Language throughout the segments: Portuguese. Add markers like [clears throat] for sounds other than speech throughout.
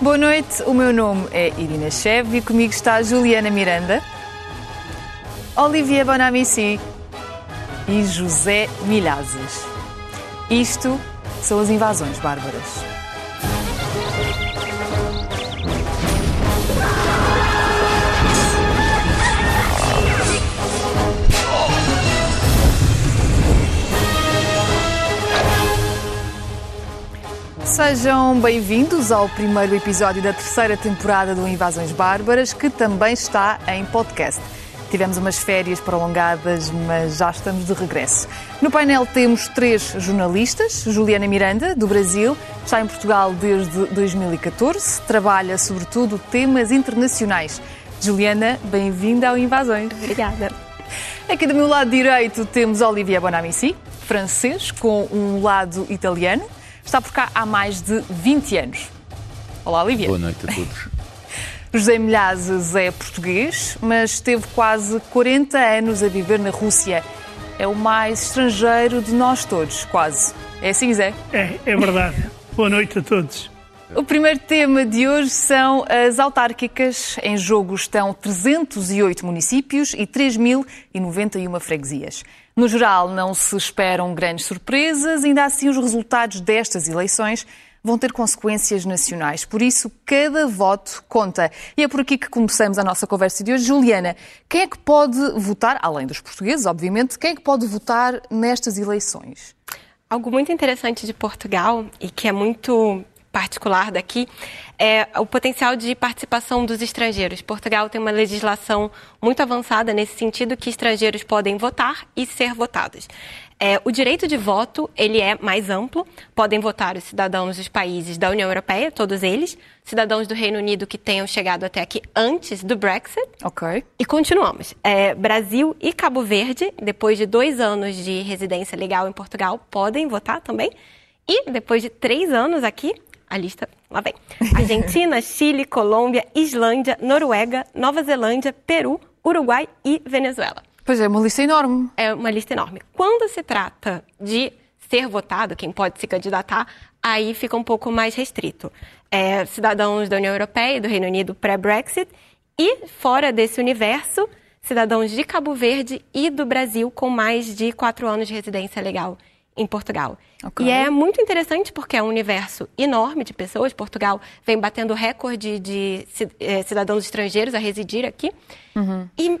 Boa noite, o meu nome é Irina Chev e comigo está Juliana Miranda, Olivier Bonamici e José Milhazes. Isto são as invasões bárbaras. Sejam bem-vindos ao primeiro episódio da terceira temporada do Invasões Bárbaras, que também está em podcast. Tivemos umas férias prolongadas, mas já estamos de regresso. No painel temos três jornalistas. Juliana Miranda, do Brasil, está em Portugal desde 2014, trabalha sobretudo temas internacionais. Juliana, bem-vinda ao Invasões. Obrigada. Aqui do meu lado direito temos Olivier Bonamici, francês, com um lado italiano. Está por cá há mais de 20 anos. Olá, Olivier. Boa noite a todos. [laughs] José Milhazes é português, mas esteve quase 40 anos a viver na Rússia. É o mais estrangeiro de nós todos, quase. É assim, Zé? É, é verdade. [laughs] Boa noite a todos. O primeiro tema de hoje são as autárquicas. Em jogo estão 308 municípios e 3.091 freguesias. No geral, não se esperam grandes surpresas, ainda assim, os resultados destas eleições vão ter consequências nacionais. Por isso, cada voto conta. E é por aqui que começamos a nossa conversa de hoje. Juliana, quem é que pode votar, além dos portugueses, obviamente, quem é que pode votar nestas eleições? Algo muito interessante de Portugal e que é muito particular daqui é o potencial de participação dos estrangeiros. Portugal tem uma legislação muito avançada nesse sentido que estrangeiros podem votar e ser votados. É, o direito de voto ele é mais amplo. Podem votar os cidadãos dos países da União Europeia, todos eles, cidadãos do Reino Unido que tenham chegado até aqui antes do Brexit. Ok. E continuamos. É, Brasil e Cabo Verde, depois de dois anos de residência legal em Portugal, podem votar também. E depois de três anos aqui, a lista lá vem. Argentina, [laughs] Chile, Colômbia, Islândia, Noruega, Nova Zelândia, Peru, Uruguai e Venezuela. Pois é, uma lista enorme. É uma lista enorme. Quando se trata de ser votado, quem pode se candidatar, aí fica um pouco mais restrito. É, cidadãos da União Europeia e do Reino Unido pré-Brexit e, fora desse universo, cidadãos de Cabo Verde e do Brasil com mais de quatro anos de residência legal em Portugal. Okay. E é muito interessante porque é um universo enorme de pessoas. Portugal vem batendo recorde de cidadãos estrangeiros a residir aqui. Uhum. E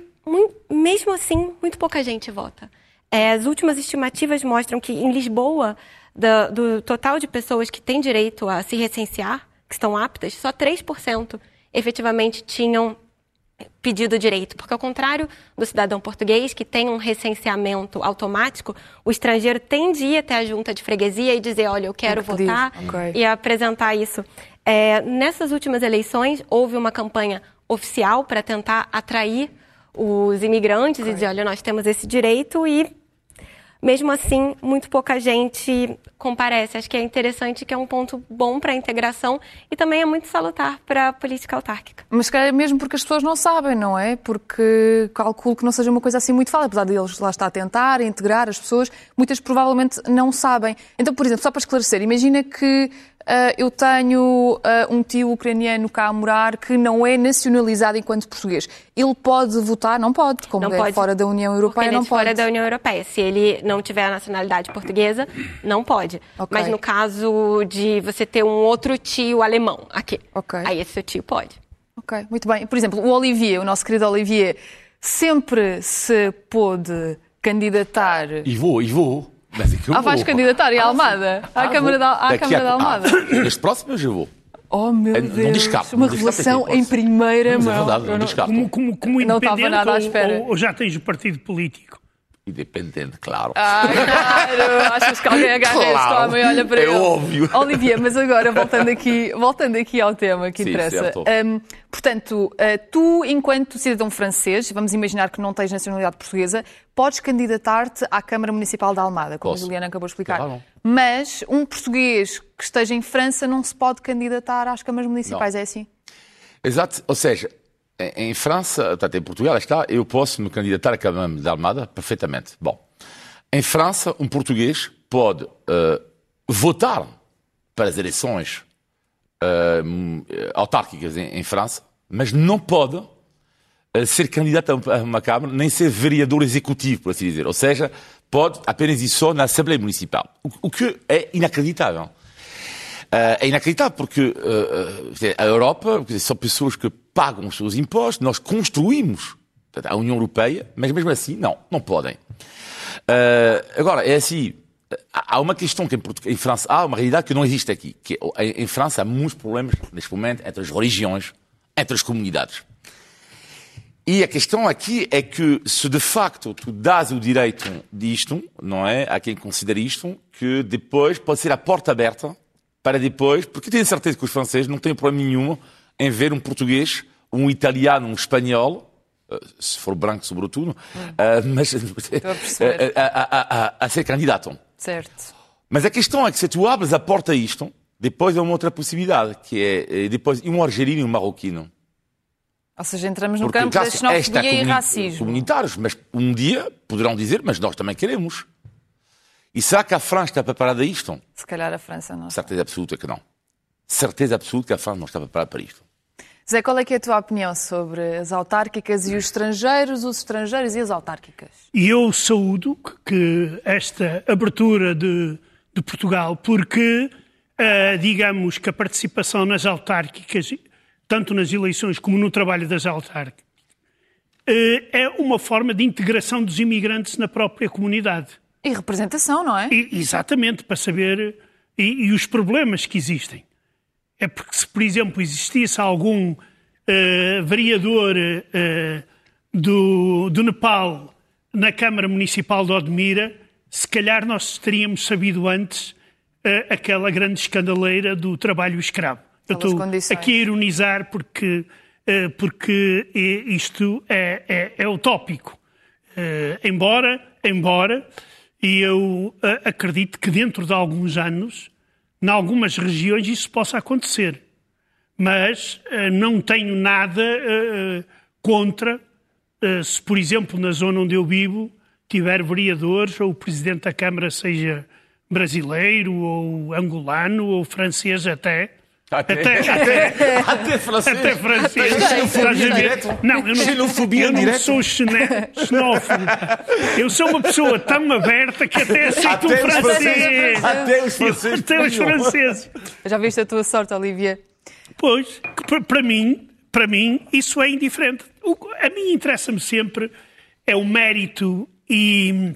mesmo assim, muito pouca gente vota. É, as últimas estimativas mostram que em Lisboa, do, do total de pessoas que têm direito a se recensear, que estão aptas, só 3% efetivamente tinham pedido direito, porque ao contrário do cidadão português que tem um recenseamento automático, o estrangeiro tem de ir até a junta de freguesia e dizer, olha, eu quero votar okay. e apresentar isso. É, nessas últimas eleições houve uma campanha oficial para tentar atrair os imigrantes okay. e dizer, olha, nós temos esse direito e mesmo assim, muito pouca gente comparece. Acho que é interessante que é um ponto bom para a integração e também é muito salutar para a política autárquica. Mas é mesmo porque as pessoas não sabem, não é? Porque calculo que não seja uma coisa assim muito fácil, apesar de eles lá estar a tentar integrar as pessoas, muitas provavelmente não sabem. Então, por exemplo, só para esclarecer, imagina que eu tenho uh, um tio ucraniano cá a morar que não é nacionalizado enquanto português. Ele pode votar? Não pode, como não é pode, fora da União Europeia, não pode. fora da União Europeia. Se ele não tiver a nacionalidade portuguesa, não pode. Okay. Mas no caso de você ter um outro tio alemão aqui, okay. aí esse seu tio pode. Ok, muito bem. Por exemplo, o Olivier, o nosso querido Olivier, sempre se pôde candidatar... E vou, e vou. É ah, vais candidatar em Almada? Ah, à Câmara, da, à Câmara a... Almada? Ah, [clears throat] este próximo eu já vou. Oh, meu Deus. Não descapo, Uma revelação em primeira mão. É verdade, não, não Como, como, como não nada à espera. Ou, ou já tens o partido político? Independente, claro. Ah, claro! Achas que alguém agarra claro. este homem e olha para é ele? É óbvio. Olivia, mas agora, voltando aqui, voltando aqui ao tema que Sim, interessa. Um, portanto, uh, tu, enquanto cidadão francês, vamos imaginar que não tens nacionalidade portuguesa, podes candidatar-te à Câmara Municipal de Almada, como Posso. a Juliana acabou de explicar. Claro. Mas um português que esteja em França não se pode candidatar às câmaras municipais, não. é assim? Exato. Ou seja, em França, portanto, em Portugal, está, eu posso me candidatar à Câmara de Almada perfeitamente. Bom, em França, um português pode uh, votar para as eleições uh, autárquicas em, em, França, mas não pode uh, ser candidato a uma Câmara, nem ser vereador executivo, por assim dizer. Ou seja, pode apenas ir só na Assembleia Municipal. O que é inacreditável. Uh, é inacreditável porque a Europa são pessoas que pagam os seus impostos, nós construímos a União Europeia, mas mesmo assim, não, não podem. agora, é assim, há uma questão que em, em, França há uma realidade que não existe aqui. Que em, em, França há muitos problemas neste momento entre as religiões, entre as comunidades. E a questão aqui é que se de facto tu dás o direito disto, não é, a quem considera isto, que depois pode ser a porta aberta para depois, porque tenho certeza que os franceses não têm problema nenhum em ver um português, um italiano, um espanhol, eh, se for branco sobretudo, hum. uh, mas [laughs] a, a, a, a ser candidato. Certo. Mas a questão é que se tu abres a porta a isto, depois é uma outra possibilidade, que é eh, depois um argelino e um marroquino. Ou seja, entramos no Porque campo da xenofobia e racismo. Comunitários, mas um dia poderão dizer, mas nós também queremos. E será que a França está preparada a isto? Se calhar a França não. Certeza absoluta que não. Certeza absoluta que a França não está preparada para isto. Zé, qual é, é a tua opinião sobre as autárquicas e os estrangeiros, os estrangeiros e as autárquicas? E eu saúdo que esta abertura de, de Portugal, porque uh, digamos que a participação nas autárquicas, tanto nas eleições como no trabalho das autárquicas, uh, é uma forma de integração dos imigrantes na própria comunidade. E representação, não é? E, exatamente, para saber e, e os problemas que existem é porque se, por exemplo, existisse algum uh, vereador uh, do, do Nepal na Câmara Municipal de Odmira, se calhar nós teríamos sabido antes uh, aquela grande escandaleira do trabalho escravo. Eu estou aqui a ironizar porque, porque isto é, é, é utópico. embora, embora, e eu acredito que dentro de alguns anos em algumas regiões isso possa acontecer. Mas uh, não tenho nada uh, contra uh, se, por exemplo, na zona onde eu vivo, tiver vereadores ou o presidente da Câmara seja brasileiro ou angolano ou francês até. Até, até, [laughs] até, até francês. Até francês. Xenofobia direto. Não, eu não, xenofobia eu não sou xenófobo. Eu sou uma pessoa tão aberta que até aceito o francês. Até os franceses. Até os franceses. Já viste a tua sorte, Olivia? Pois, para mim, para mim, isso é indiferente. O, a mim interessa-me sempre é o mérito e,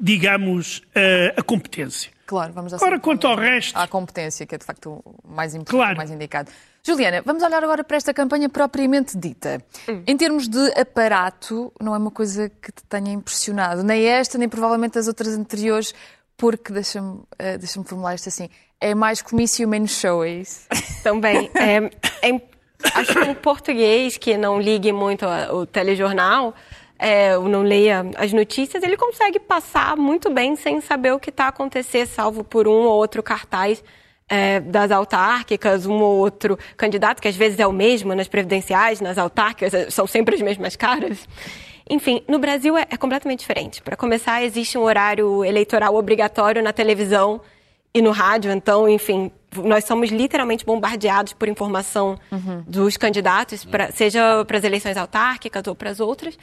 digamos, a, a competência. Claro, vamos Agora, quanto ao resto. À competência, que é de facto o mais importante, claro. mais indicado. Juliana, vamos olhar agora para esta campanha propriamente dita. Hum. Em termos de aparato, não é uma coisa que te tenha impressionado, nem esta, nem provavelmente as outras anteriores, porque, deixa-me uh, deixa formular isto assim, é mais comício menos show, é isso? [laughs] Também. é, é, acho que um português que não ligue muito ao telejornal, é, ou não leia as notícias, ele consegue passar muito bem sem saber o que está acontecendo, salvo por um ou outro cartaz é, das autárquicas, um ou outro candidato, que às vezes é o mesmo nas previdenciais, nas autárquicas, é, são sempre as mesmas caras. Enfim, no Brasil é, é completamente diferente. Para começar, existe um horário eleitoral obrigatório na televisão e no rádio, então, enfim, nós somos literalmente bombardeados por informação uhum. dos candidatos, pra, seja para as eleições autárquicas ou para as outras.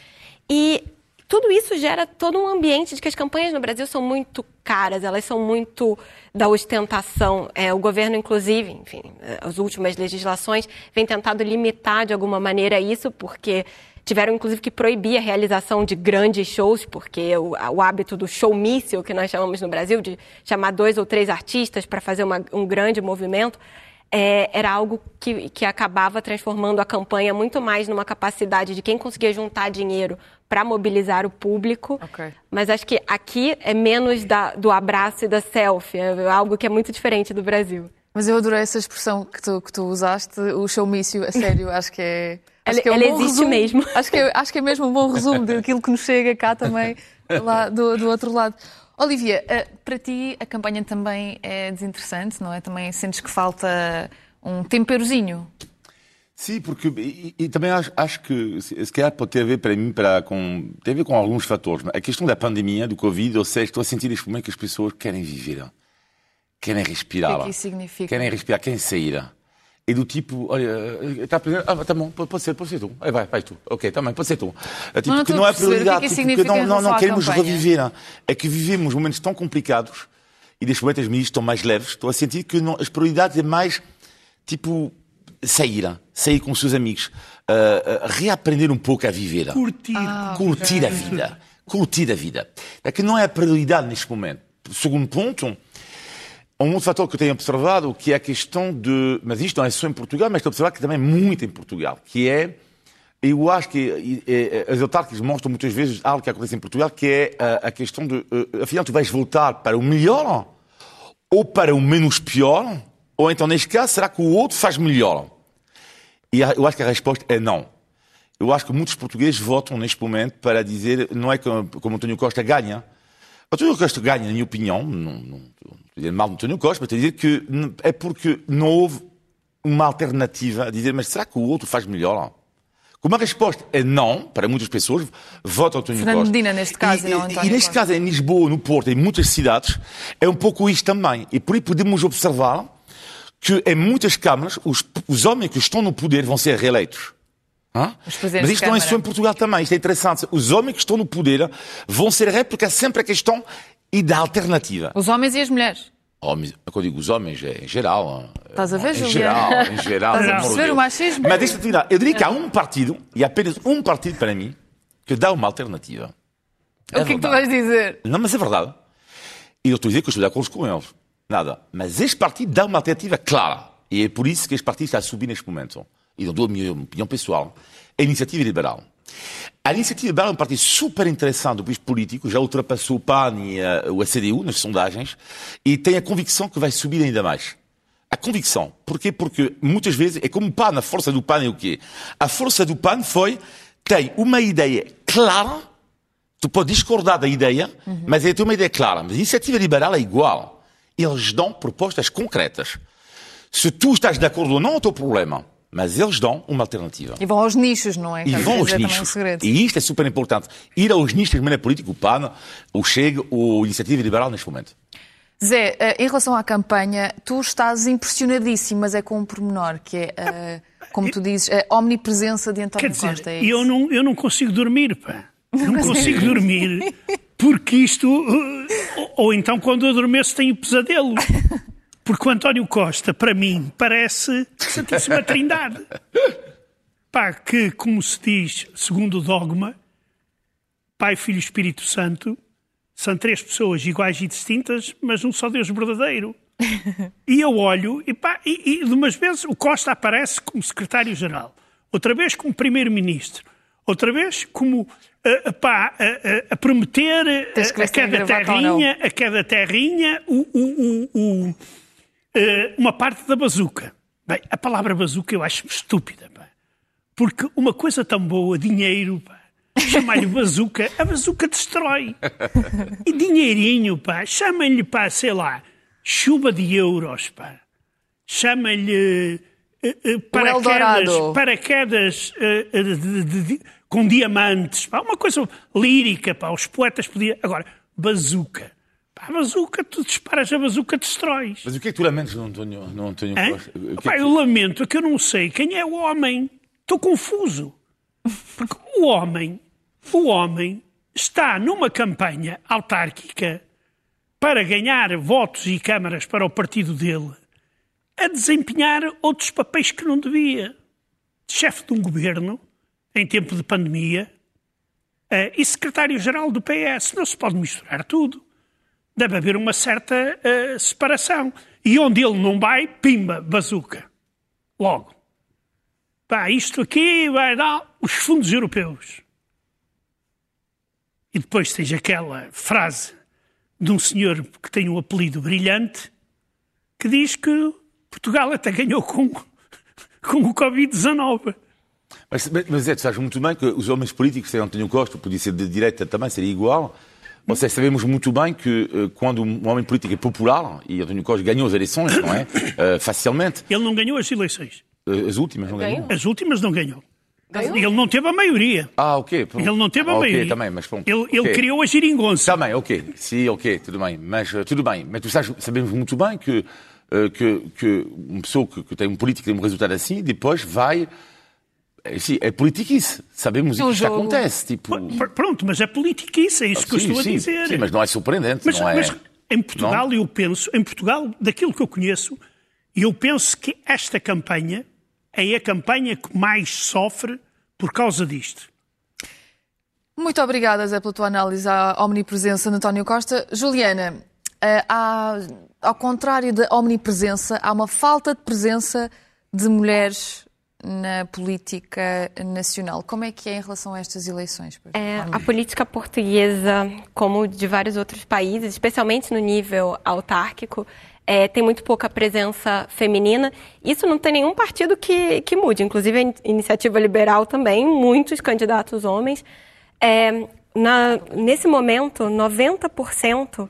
E tudo isso gera todo um ambiente de que as campanhas no Brasil são muito caras, elas são muito da ostentação. É, o governo, inclusive, enfim, as últimas legislações vem tentado limitar de alguma maneira isso, porque tiveram inclusive que proibir a realização de grandes shows, porque o, o hábito do showmício, que nós chamamos no Brasil, de chamar dois ou três artistas para fazer uma, um grande movimento, é, era algo que, que acabava transformando a campanha muito mais numa capacidade de quem conseguia juntar dinheiro para mobilizar o público. Okay. Mas acho que aqui é menos da, do abraço e da selfie, é algo que é muito diferente do Brasil. Mas eu adorei essa expressão que tu, que tu usaste, o showmício, a sério, [laughs] acho que é. Acho que é um ela existe resumo, mesmo. [laughs] Acho que, é, acho que é mesmo um bom resumo daquilo que nos chega cá também, [laughs] lá do, do outro lado. Olivia, eh, para ti a campanha também é desinteressante, não é? Também sentes que falta um temperozinho? Sim, porque e, e também acho, acho, que se calhar pode ter a ver para mim para, com, tem a ver com alguns fatores. A questão da pandemia, do Covid, ou seja, estou a sentir neste momento que as pessoas querem viver, querem respirar, o que, é que isso significa? querem respirar, querem sair. e do tipo, olha, está a aprender, ah, tá bom, pode ser, pode ser tu. Aí vai, vai tu. Ok, também, pode ser tu. É, tipo, não que não é que é prioridade, que isso tipo, que não, não, não queremos campanha. reviver. É que vivemos momentos tão complicados e neste momento as medidas estão mais leves. Estou a sentir que não- as prioridades é mais, tipo, sair, sair com os seus amigos, ah, ah, reaprender um pouco a viver. Curtir. curtir a vida. Curtir a vida. É que não é a prioridade neste momento. Segundo ponto, um outro fator que eu tenho observado, que é a questão de. Mas isto não é só em Portugal, mas estou a observar que também é muito em Portugal, que é. Eu acho que as autárquicas mostram muitas vezes algo que acontece em Portugal, que é a, a questão de. eh, afinal, tu vais voltar para o melhor ou para o menos pior, ou então, neste caso, será que o outro faz melhor? E eu acho que a resposta é não. Eu acho que muitos portugueses votam neste momento para dizer, não é como, como António Costa ganha. António Costa ganha, na minha opinião, não, estou a dizer mal de António Costa, mas estou a dizer que é porque não houve uma alternativa a dizer, mas será que o outro faz melhor? Como a resposta é não, para muitas pessoas, votam António Fernando Costa. Medina, neste caso, e não António E neste Costa. caso, em Lisboa, no Porto, em muitas cidades, é um pouco isto também. E por aí podemos observar que em muitas câmaras, os, os homens que estão no poder vão ser reeleitos. Hã? Mas isto não é só em Portugal também, isto é interessante. Os homens que estão no poder vão ser reeleitos porque é sempre a questão e da alternativa. Os homens e as mulheres. Homens, quando eu digo os homens, é em geral. Estás a ver, Em Juliana? geral, em geral. Estás a perceber Deus. o machismo? Mas deixa-te tirar. Eu diria que há um partido, e apenas um partido para mim, que dá uma alternativa. o que é que tu verdade. vais dizer? Não, mas é verdade. E eu estou a dizer que eu estou de acordo com eles. Nada. Mas este partido dá uma alternativa clara. E é por isso que este partido está a subir neste momento. E não dou a minha opinião pessoal. A Iniciativa Liberal. A Iniciativa Liberal é um partido super interessante do país político, já ultrapassou o PAN e eh, o CDU nas sondagens, e tem a convicção que vai subir ainda mais. A convicção. Porquê? Porque muitas vezes é como o PAN, a força do PAN é o quê? A força do PAN foi, tem uma ideia clara, Tu pode discordar da ideia, mas ele tem uma ideia clara. Mas a iniciativa liberal é igual. Eles dão propostas concretas. Se tu estás de acordo ou não, é o teu problema. Mas eles dão uma alternativa. E vão aos nichos, não é? E Quero vão aos um nichos. E isto é super importante. Ir aos nichos de maneira política, o PAN, o Chega, o Iniciativa Liberal neste momento. Zé, eh, em relação à campanha, tu estás impressionadíssimo, mas é com um pormenor, que é, eh, como tu dizes, a omnipresença de António Quer dizer, Costa. É eu não, eu não consigo dormir, pá. [laughs] Não consigo dormir porque isto. Ou, ou então quando eu adormeço tenho pesadelo. Porque o António Costa, para mim, parece Santíssima Trindade. Pá, que, como se diz, segundo o dogma, Pai, Filho e Espírito Santo são três pessoas iguais e distintas, mas um só Deus verdadeiro. E eu olho, e, pá, e, e de umas vezes o Costa aparece como secretário-geral, outra vez como primeiro-ministro, outra vez como ah, pá, a, a- a prometer a tem cada terrinha, a cada terrinha o- o- o- uma parte da bazuca. Bem, a palavra bazuca eu acho estúpida, pá. porque uma coisa tão boa, dinheiro, pá, chamar-lhe [laughs] bazuca, a bazuca destrói. E dinheirinho, pá, chamem-lhe, pá, sei lá, chuva de euros, pá. Chama-lhe eh, eh, paraquedas, paraquedas eh, eh, de- de- de- com diamantes, pá, uma coisa lírica, pá, os poetas podiam... Agora, bazuca. Pá, a bazuca, tu disparas a bazuca, destróis. Mas o que é que tu lamentas António, no António Hã? Costa? É Pá, que- eu lamento, é que eu não sei quem é o homem. Estou confuso. Porque o homem, o homem está numa campanha autárquica para ganhar votos e câmaras para o partido dele, a desempenhar outros papéis que não devia. De chefe de um governo, em tempo de pandemia, eh, e secretário-geral do PS. Não se pode misturar tudo. Deve haver uma certa eh, separação. E onde ele não vai, pimba, bazuca. Logo. Pá, isto aqui vai dar os fundos europeus. E depois tens aquela frase de um senhor que tem um apelido brilhante que diz que Portugal até ganhou com, [laughs] com o Covid-19. Mas, mas, mas é, tu sabes muito bem que os homens políticos, sem António Costa, podia ser de direita também, seria igual. Seja, sabemos muito bem que eh, quando um homem político é popular, e António Costa ganhou as eleições, não é? [coughs] Eh, facilmente. Ele não ganhou as eleições. Eh, as últimas, não ganhou? As últimas não ganhou. Ele não teve a maioria. Ah, ok. pronto. Ele não teve a Ah, ok, maioria. também, mas pronto. Ele, ele ok. criou a geringonça. Também, ok. Sim, ok, tudo bem. Mas tudo bem. Mas tu sabes, sabemos muito bem que uh, que, que uma pessoa que, que, tem um político que tem um resultado assim, depois vai. Sim, é politiquice. Sabemos o que isto acontece. Tipo... Pronto, mas é politiquice, é isso que sim, eu estou sim, a dizer. Sim, mas não é surpreendente. Mas, não é... mas em Portugal, não? eu penso, em Portugal, daquilo que eu conheço, eu penso que esta campanha é a campanha que mais sofre por causa disto. Muito obrigada, Zé, pela tua análise à omnipresença de António Costa. Juliana, eh, há, ao contrário da omnipresença, há uma falta de presença de mulheres na política nacional. Como é que é em relação a estas eleições? É, a política portuguesa, como de vários outros países, especialmente no nível autárquico, é, tem muito pouca presença feminina. Isso não tem nenhum partido que, que mude, inclusive a Iniciativa Liberal também, muitos candidatos homens. É, na, nesse momento, 90%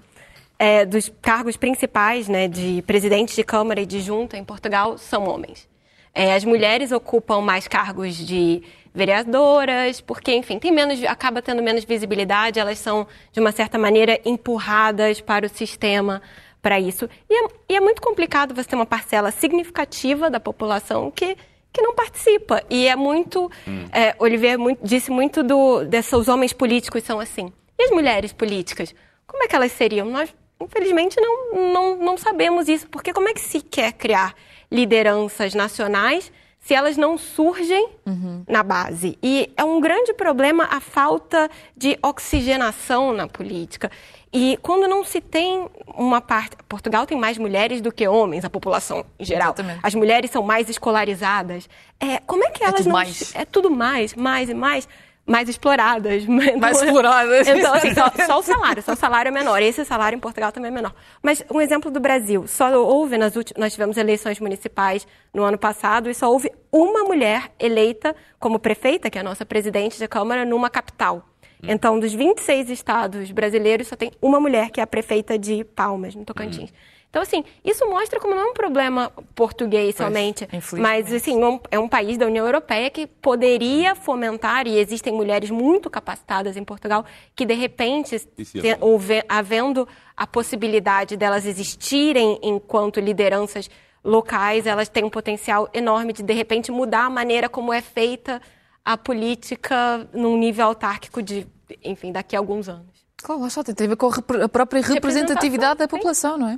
é, dos cargos principais, né, de presidente de Câmara e de Junta em Portugal, são homens. É, as mulheres ocupam mais cargos de vereadoras, porque, enfim, tem menos, acaba tendo menos visibilidade, elas são, de uma certa maneira, empurradas para o sistema para isso. E é, e é muito complicado você ter uma parcela significativa da população que que não participa. E é muito. Hum. É, Olivier muito, disse muito do, desses homens políticos são assim. E as mulheres políticas? Como é que elas seriam? Nós, infelizmente, não, não, não sabemos isso, porque como é que se quer criar lideranças nacionais se elas não surgem uhum. na base. E é um grande problema a falta de oxigenação na política. E quando não se tem uma parte. Portugal tem mais mulheres do que homens, a população em geral. Exatamente. As mulheres são mais escolarizadas. É, como é que é elas é tudo não. Mais. É tudo mais, mais e mais mais exploradas. [laughs] Mais exploradas. Então, assim, [laughs] só, só, o salário, só o salário é menor. Esse salário em Portugal também é menor. Mas um exemplo do Brasil, só houve nas últimas, nós tivemos eleições municipais no ano passado e só houve uma mulher eleita como prefeita, que é a nossa presidente da Câmara, numa capital. Então, dos 26 estados brasileiros, só tem uma mulher que é a prefeita de Palmas, no Tocantins. Uhum. Então, assim, isso mostra como não é um problema português somente, mas, assim, é um país da União Europeia que poderia fomentar, e existem mulheres muito capacitadas em Portugal, que, de repente, é havendo a possibilidade delas existirem enquanto lideranças locais, elas têm um potencial enorme de, de repente, mudar a maneira como é feita a política num nível autárquico de, enfim, daqui a alguns anos. Claro, lá só tem a ver com a própria representatividade da população, não é?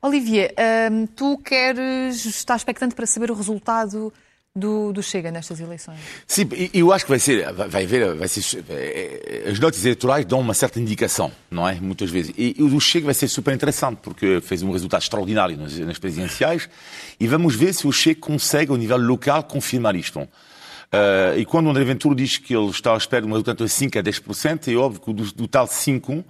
Olivia, hum, tu queres, estás expectante para saber o resultado do, do, Chega nestas eleições? Sim, eu acho que vai ser, vai ver, vai ser, eh, as notas eleitorais dão uma certa indicação, não é? Muitas vezes. E, e o do Chega vai ser super interessante, porque fez um resultado extraordinário nas, nas presidenciais, e vamos ver se o Chega consegue, ao nível local, confirmar isto. Uh, e quando o André Ventura diz que ele está à espera de um resultado de 5 a 10%, é óbvio que do, do tal 5, uh,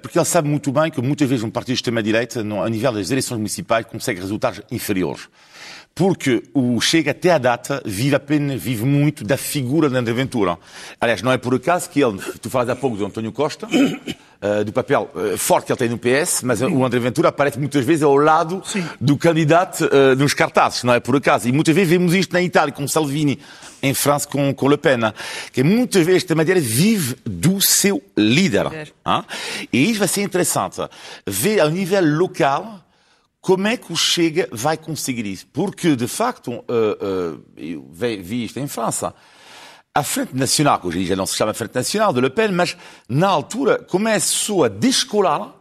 porque ele sabe muito bem que muitas vezes um partido de extrema-direita, a nível das eleições municipais, consegue resultados inferiores porque o Chega até a data vive apenas, vive muito da figura de André Ventura. Aliás, não é por acaso que ele, tu falas há pouco do António Costa, uh, [coughs] do papel uh, forte que ele tem no PS, mas o André Ventura aparece muitas vezes ao lado Sim. do candidato uh, nos cartazes, não é por acaso. E muitas vezes vemos isto na Itália com Salvini, em França com, com Le Pen, que muitas vezes, esta maneira, vive do seu líder. E isso vai ser interessante. Ver ao nível local como é que o Chega vai conseguir isso? Porque, de facto, uh, uh, eu vi isto em França, a Frente Nacional, que hoje já não se chama Frente Nacional de Le Pen, mas na altura começou a descolar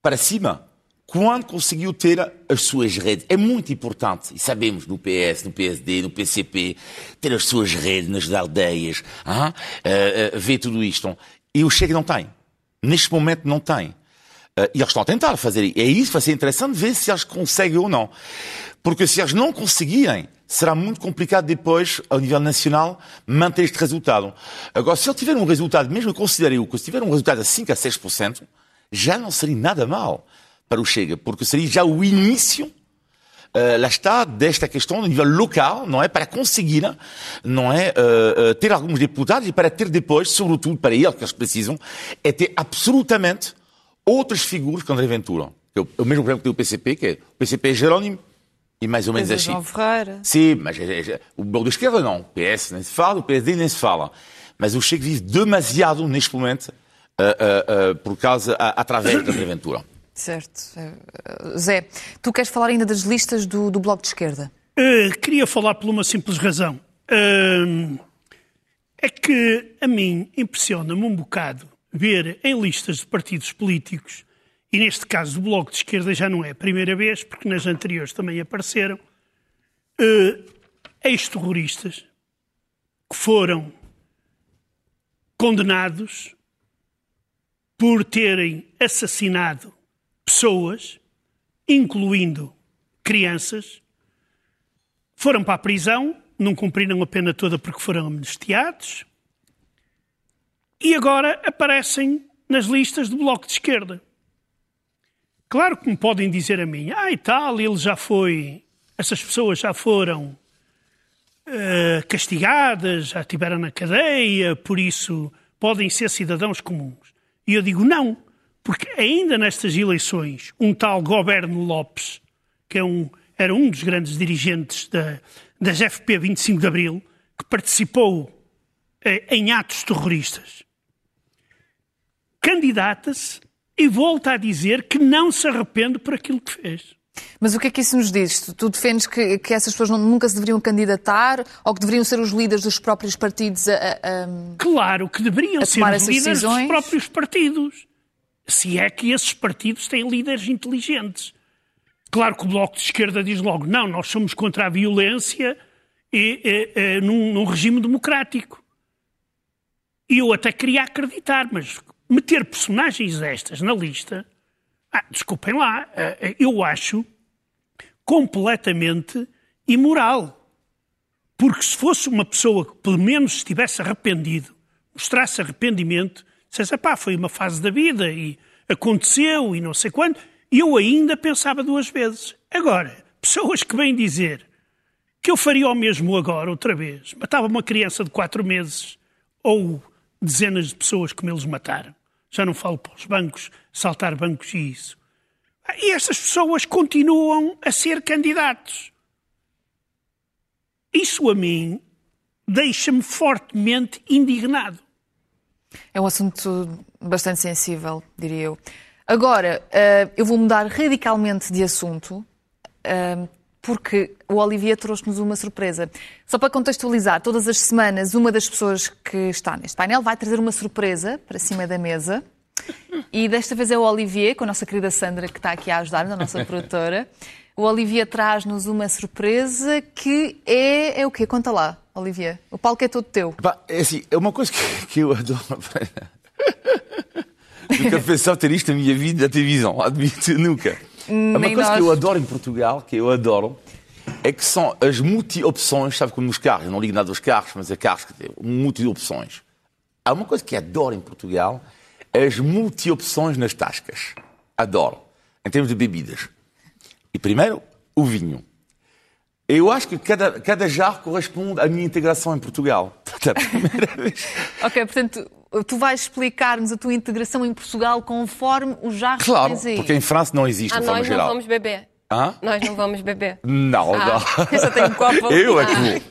para cima quando conseguiu ter as suas redes. É muito importante, e sabemos no PS, no PSD, no PCP, ter as suas redes nas aldeias, uh, ver tudo isto. E o Chega não tem. Neste momento não tem. Uh, e eles estão a tentar fazer. É isso, vai ser interessante ver se eles conseguem ou não. Porque se eles não conseguirem, será muito complicado depois, ao nível nacional, manter este resultado. Agora, se ele tiver um resultado, mesmo considerem o se tiver um resultado de 5 a 6%, já não seria nada mal para o Chega, porque seria já o início uh, lá está, desta questão a nível local, não é? Para conseguir, não é? Uh, uh, ter alguns deputados e para ter depois, sobretudo para eles que eles precisam, é ter absolutamente outras figuras que André Ventura. Que é o mesmo problema que tem o PCP, que é o PCP é Jerónimo e mais ou menos assim. João Ferreira. Sim, mas é, é, o bloco de esquerda não. O PS nem se fala, o PSD nem se fala. Mas o Chega vive demasiado neste momento uh, uh, uh, por causa, através da André Ventura. Certo. Zé, tu queres falar ainda das listas do, do Bloco de Esquerda? Uh, queria falar por uma simples razão. Uh, é que a mim impressiona-me um bocado ver em listas de partidos políticos, e neste caso do Bloco de Esquerda já não é a primeira vez, porque nas anteriores também apareceram, uh, ex-terroristas que foram condenados por terem assassinado pessoas, incluindo crianças, foram para a prisão, não cumpriram a pena toda porque foram amnistiados e agora aparecem nas listas do Bloco de Esquerda. Claro que me podem dizer a mim, ah e tal, ele já foi, essas pessoas já foram uh, castigadas, já estiveram na cadeia, por isso podem ser cidadãos comuns. E eu digo não, porque ainda nestas eleições, um tal Goberno Lopes, que é um, era um dos grandes dirigentes da, das FP 25 de Abril, que participou eh, em atos terroristas, candidata-se e volta a dizer que não se arrepende por aquilo que fez. Mas o que é que isso nos diz? Tu defendes que, que essas pessoas não, nunca se deveriam candidatar ou que deveriam ser os líderes dos próprios partidos a, a, a Claro que deveriam ser os líderes decisões. dos próprios partidos. Se é que esses partidos têm líderes inteligentes. Claro que o Bloco de Esquerda diz logo: não, nós somos contra a violência e, e, e, num, num regime democrático. E eu até queria acreditar, mas meter personagens destas na lista ah, desculpem lá, eh, eh, eu acho completamente imoral. Porque se fosse uma pessoa que pelo menos estivesse arrependido, mostrasse arrependimento, dissesse, pá, foi uma fase da vida e aconteceu e não sei quando, eu ainda pensava duas vezes. Agora, pessoas que vêm dizer que eu faria o mesmo agora, outra vez, matava uma criança de quatro meses ou dezenas de pessoas como eles mataram, já não falo para os bancos, saltar bancos e isso. E essas pessoas continuam a ser candidatos. Isso a mim deixa-me fortemente indignado. É um assunto bastante sensível, diria eu. Agora, eh, eu vou mudar radicalmente de assunto, eh, porque o Olivier trouxe-nos uma surpresa. Só para contextualizar, todas as semanas uma das pessoas que está neste painel vai trazer uma surpresa para cima da mesa. E desta vez é o Olivier, com a nossa querida Sandra, que está aqui a ajudar, a nossa produtora. O Olivier traz-nos uma surpresa que é, é o quê? Conta lá, Olivier. O palco é todo teu. é assim, é uma coisa que, que eu adoro. [laughs] nunca pensava ter isto na minha vida na televisão, admito, nunca. Nem uma coisa nós. que eu adoro em Portugal, que eu adoro, é que são as multi-opções, sabe como nos carros, eu não ligo nada aos carros, mas é carros que têm multi-opções. Há uma coisa que adoro em Portugal, as multi-opções nas tascas. Adoro. Em termos de bebidas. E primeiro, o vinho. Eu acho que cada, cada jarro corresponde à minha integração em Portugal. [laughs] Pela primeira [laughs] vez. Ok, portanto, tu vais explicar-nos a tua integração em Portugal conforme o jarro Claro, que porque em França não existe, Ah, de forma nós não geral. vamos beber. Hã? Nós não vamos beber. [laughs] Não, Ah, não. Eu só tenho um copo. Eu é que vou.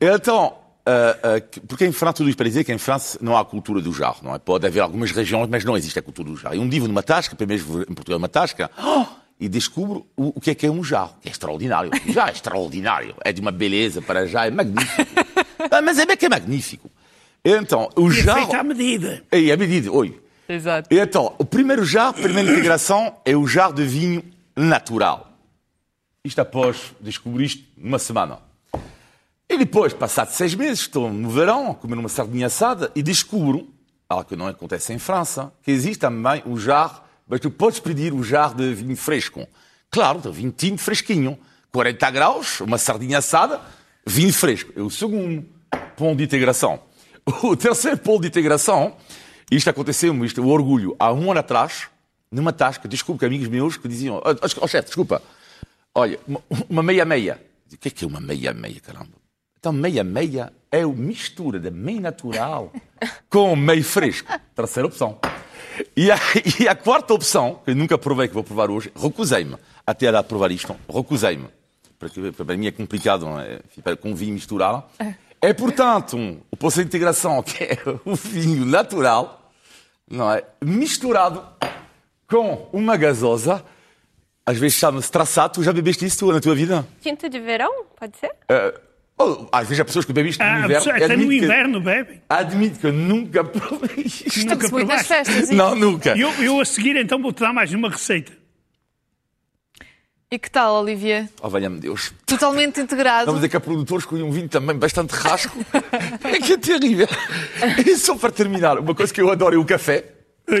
Então, ah, que- porque em França, tudo isto para dizer que em França não há cultura do jarro, não é? Pode haver algumas regiões, mas não existe a cultura do jarro. E um dia vou numa tasca, primeiro vou em Portugal uma tasca, oh, e descubro o, o que é que é um jarro. Que é extraordinário. Já é extraordinário. É de uma beleza para já, é magnífico. Ah, mas é bem que é magnífico. Então, o E é jarro... feito à medida. É medida, oi. Exato. E então, o primeiro jarro, a primeira [coughs] integração é o jarro de vinho natural. Isto após descobrir isto numa semana. E depois, passados seis meses, estou no verão a comer uma sardinha assada e descubro, algo que não acontece em França, que existe também o jarro, mas tu podes pedir o jarro de vinho fresco. Claro, de vinho tinto fresquinho. 40 graus, uma sardinha assada, vinho fresco. É o segundo ponto de integração. [laughs] O terceiro ponto de integração, isto aconteceu-me, isto, o orgulho, há um ano atrás, numa tasca, desculpe que amigos meus que diziam, ó oh, chefe, desculpa, olha, uma- meia-meia. O que é que é uma meia-meia, caramba? Então, meia-meia é a mistura de meio natural [laughs] com meio fresco. Terceira opção. E a, e a quarta opção, que eu nunca provei, que vou provar hoje, recusei-me até a dar provar isto, recusei-me. Para mim é complicado, não é? Com vinho misturar. É, portanto, o processo de integração, [laughs] que é o vinho natural, não é? Misturado com uma gasosa, às vezes chama-se traçado. Tu já bebeste isso na tua vida? Tinta de verão, pode ser? Uh, oh, às vezes há pessoas que bebem isto no Ah, inverno. até no Admito que- inverno bebem. Admito que eu nunca [laughs] provei isto. Nunca provaste. festas. Não, nunca. Eu, eu a seguir então vou-te dar mais uma receita. E que tal, Olivia? Oh, valha-me Deus. Totalmente [laughs] integrado. Vamos dizer que a produtora escolheu um vinho também bastante rasco. é que é terrível. E só para terminar, uma coisa que eu adoro é o café.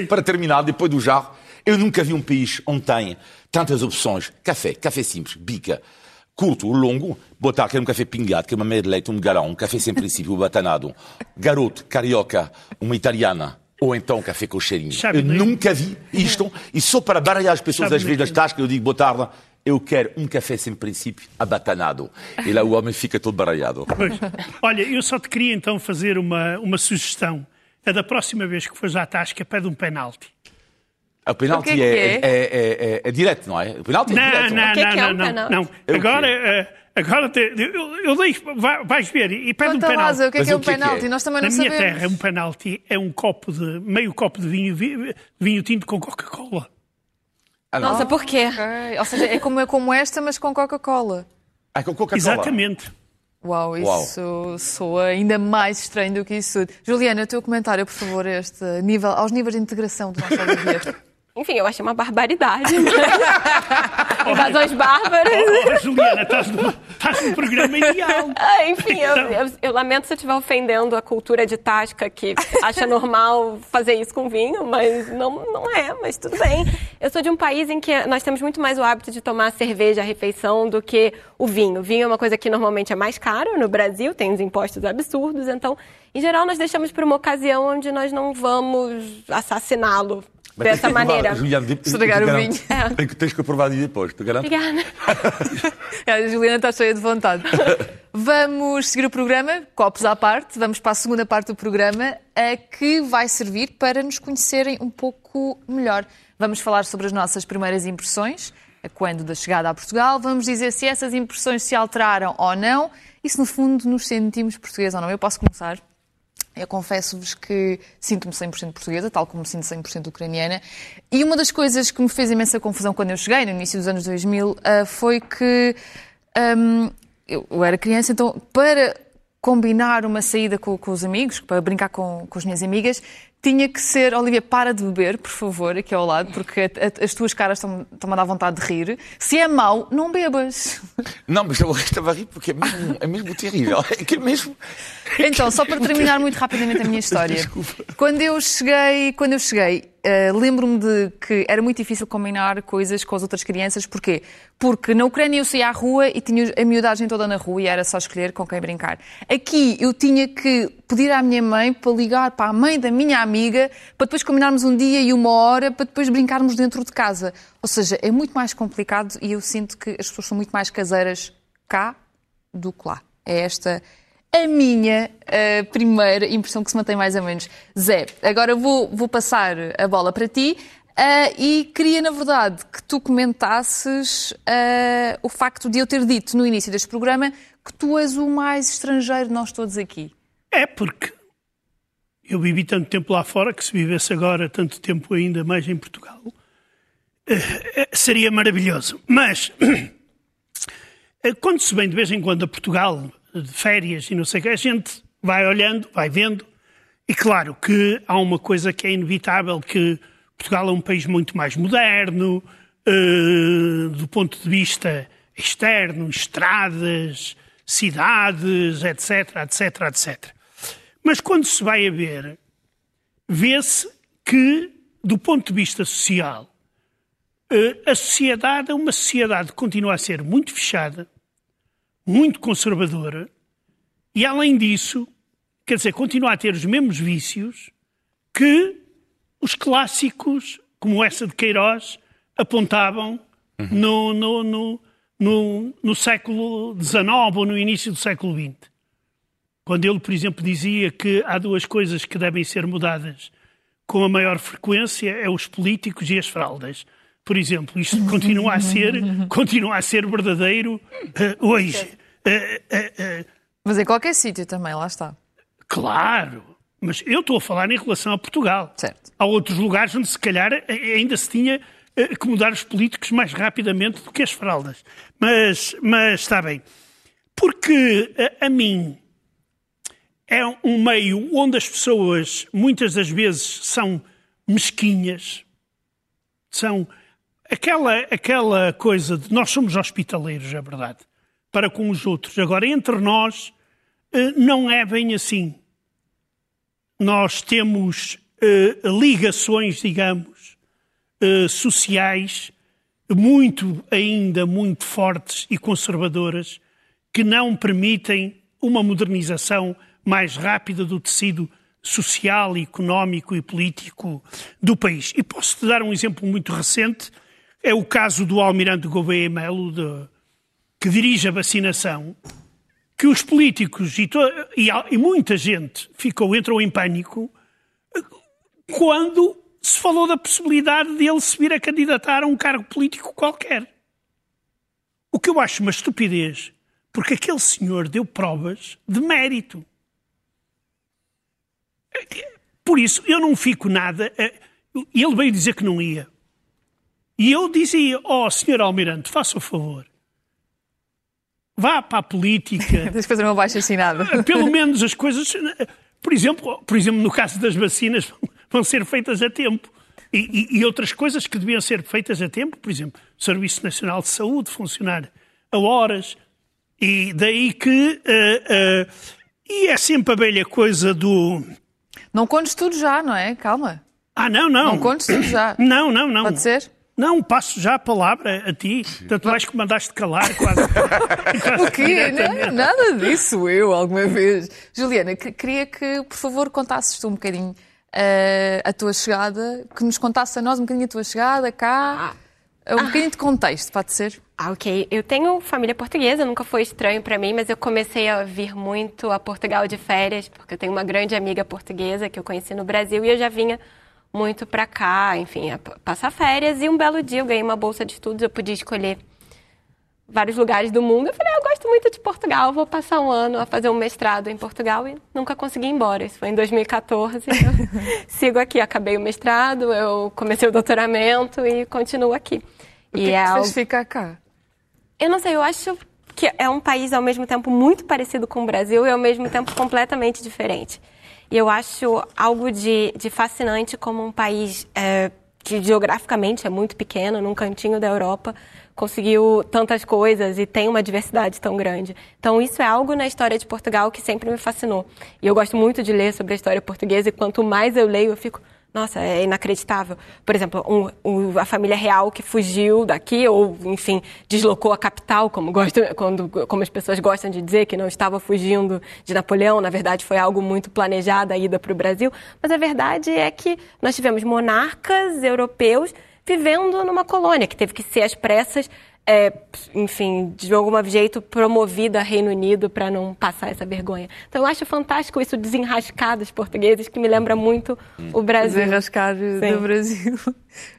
Para terminar, depois do jarro, eu nunca vi um país onde tem tantas opções. Café, café simples, bica, curto ou longo. Botar quer um café pingado, quer uma meia de leite, um galão, um café sem princípio, [laughs] um batanado. Garoto, carioca, uma italiana. Ou então um café com cheirinho. Sabe, eu é? nunca vi isto. E só para baralhar as pessoas Sabe, às vezes é? das tascas, eu digo, boa tarde, eu quero um café sem princípio, abatanado. E lá o homem fica todo baralhado. Pois. Olha, eu só te queria então fazer uma, uma sugestão. É da próxima vez que fores à tasca, pede um penalti. O penalti O que é, é que é, é, é- é direto, não é? O penalti é Não, direto. não, é não, é não, um não, penalti? não. É Agora, eh, agora te- eu, eu deixo, vai- vais ver e pede um Conta penalti. lá, Zé, o que é que é o um é é? penalti? Nós também Na não minha sabemos. terra, um penalti é um copo de meio copo de vinho, vi- vinho tinto com Coca-Cola. Ah. Nossa, por quê? Ok. Ou seja, é como, é como esta, mas com Coca-Cola. Ah, com Coca-Cola. Exatamente. Uau, Uau. isso soa ainda mais estranho do que isso tudo. Juliana, o teu comentário, por favor, este nível, aos níveis de integração do nosso. [laughs] Enfim, eu achei uma barbaridade. [laughs] Invasões bárbaras. Oh, Juliana, estás no, estás no programa ideal. [laughs] Ah, enfim, eu, eu- eu lamento se eu estiver ofendendo a cultura de Tasca que acha normal fazer isso com vinho, mas não, não é, mas tudo bem. Eu sou de um país em que nós temos muito mais o hábito de tomar cerveja à refeição do que o vinho. O vinho é uma coisa que normalmente é mais caro no Brasil, tem uns impostos absurdos, então, em geral, nós deixamos para uma ocasião onde nós não vamos assassiná-lo dessa maneira. Juliana, Estragar o vinho. Tem que- Tens que provar e depois, te garanto. Obrigada. A [laughs] Juliana está cheia de vontade. Vamos seguir o programa, copos à parte, vamos para a segunda parte do programa, a que vai servir para nos conhecerem um pouco melhor. Vamos falar sobre as nossas primeiras impressões, a quando da chegada a Portugal, vamos dizer se essas impressões se alteraram ou não e se no fundo nos sentimos portugueses ou não. Eu posso começar. Eu confesso-vos que sinto-me 100% portuguesa, tal como me sinto 100% ucraniana. E uma das coisas que me fez imensa confusão quando eu cheguei, no início dos anos 2000, ah, foi que eu, eu era criança, então para combinar uma saída com, com os amigos, para brincar com, com as minhas amigas, tinha que ser, Olivia, para de beber, por favor, aqui ao lado, porque a- a- as tuas caras estão- estão-me a dar vontade de rir. Se é mau, não bebas. Não, mas eu estava a rir porque é mesmo, é mesmo terrível. É que é mesmo. Então, só para terminar muito rapidamente a minha história. [laughs] Quando eu cheguei, quando eu cheguei, eh, lembro-me de que era muito difícil combinar coisas com as outras crianças. Porquê? Porque na Ucrânia eu saía à rua e tinha a miudagem toda na rua e era só escolher com quem brincar. Aqui eu tinha que pedir à minha mãe para ligar para a mãe da minha amiga para depois combinarmos um dia e uma hora para depois brincarmos dentro de casa. Ou seja, é muito mais complicado e eu sinto que as pessoas são muito mais caseiras cá do que lá. É esta a minha eh, primeira impressão que se mantém mais ou menos. Zé, agora vou, vou passar a bola para ti eh, e queria, na verdade, que tu comentasses eh, o facto de eu ter dito no início deste programa que tu és o mais estrangeiro de nós todos aqui. É porque eu vivi tanto tempo lá fora que se vivesse agora tanto tempo ainda mais em Portugal seria maravilhoso. Mas [clears throat] quando se vem de vez em quando a Portugal de férias e não sei o que, a gente vai olhando, vai vendo e claro que há uma coisa que é inevitável que Portugal é um país muito mais moderno eh, do ponto de vista externo, estradas, cidades, etc, etc, etc. Mas quando se vai a ver, vê-se que, do ponto de vista social, eh, a sociedade é uma sociedade que continua a ser muito fechada, muito conservadora, e além disso, quer dizer, continua a ter os mesmos vícios que os clássicos, como essa de Queiroz, apontavam no, no, no, no, no século XIX ou no início do século XX. Quando ele, por exemplo, dizia que há duas coisas que devem ser mudadas com a maior frequência, é os políticos e as fraldas. Por exemplo, isto continua a ser, [laughs] continua a ser verdadeiro eh, hoje. Eh, eh, eh, Mas em qualquer sítio também, lá está. Claro, Mas eu estou a falar em relação a Portugal. Certo. Há outros lugares onde, se calhar, ainda se tinha que mudar os políticos mais rapidamente do que as fraldas. Mas, mas está bem. Porque a, a mim é um meio onde as pessoas muitas das vezes são mesquinhas, são aquela, aquela coisa de nós somos hospitaleiros, é verdade, para com os outros. Agora, entre nós, eh, não é bem assim. Nós temos uh, ligações, digamos, uh, sociais muito, ainda muito fortes e conservadoras que não permitem uma modernização mais rápida do tecido social, económico e político do país. E posso-te dar um exemplo muito recente, é o caso do almirante Gouveia Melo, de, que dirige a vacinação, que os políticos e, e, e muita gente ficou, entrou em pânico quando se falou da possibilidade de ele se vir a candidatar a um cargo político qualquer. O que eu acho uma estupidez, porque aquele senhor deu provas de mérito. Por isso, eu não fico nada. Ele veio dizer que não ia. E eu dizia: Ó, oh, senhor Almirante, faça o favor. Vá para a política. [laughs] Tens de fazer uma baixa assinada. Pelo menos as coisas. Por exemplo, por exemplo, no caso das vacinas, [laughs] vão ser feitas a tempo. E, e, e, outras coisas que deviam ser feitas a tempo, por exemplo, o Serviço Nacional de Saúde funcionar a horas. E daí que. Uh, uh, e é sempre a velha coisa do não contes tudo já, não é? Calma. Ah, não, não. Não contes tudo já. Não, não, não. Pode ser? Não, passo já a palavra a ti. Tanto mais que mandaste calar quase. quase [laughs] o quê? Não, nada disso eu, alguma vez. Juliana, queria que, por favor, contasses tu um bocadinho uh, a tua chegada, que nos contasses a nós um bocadinho a tua chegada cá. Ah um ah. bocadinho de contexto, pode ser? Ah, ok. Eu tenho família portuguesa, nunca foi estranho para mim, mas eu comecei a vir muito a Portugal de férias, porque eu tenho uma grande amiga portuguesa que eu conheci no Brasil e eu já vinha muito para cá, enfim, passar férias. E um belo dia eu ganhei uma bolsa de estudos, eu podia escolher vários lugares do mundo. Eu falei, ah, eu gosto muito de Portugal, vou passar um ano a fazer um mestrado em Portugal e nunca consegui ir embora. Isso foi em 2014. [laughs] sigo aqui, acabei o mestrado, eu comecei o doutoramento e continuo aqui. O que, e que é algo... ficar cá? Eu não sei, eu acho que é um país ao mesmo tempo muito parecido com o Brasil e ao mesmo tempo completamente diferente. E eu acho algo de, de fascinante como um país é, que geograficamente é muito pequeno, num cantinho da Europa, conseguiu tantas coisas e tem uma diversidade tão grande. Então, isso é algo na história de Portugal que sempre me fascinou. E eu gosto muito de ler sobre a história portuguesa e quanto mais eu leio, eu fico. Nossa, é inacreditável. Por exemplo, um, um, a família real que fugiu daqui, ou, enfim, deslocou a capital, como, quando, como as pessoas gostam de dizer, que não estava fugindo de Napoleão. Na verdade, foi algo muito planejado a ida para o Brasil. Mas a verdade é que nós tivemos monarcas europeus vivendo numa colônia que teve que ser às pressas, é, enfim, de algum jeito promovida a Reino Unido para não passar essa vergonha. Então eu acho fantástico isso desenrascar dos portugueses, que me lembra muito o Brasil. Desenrascar Sim. do Brasil. [laughs]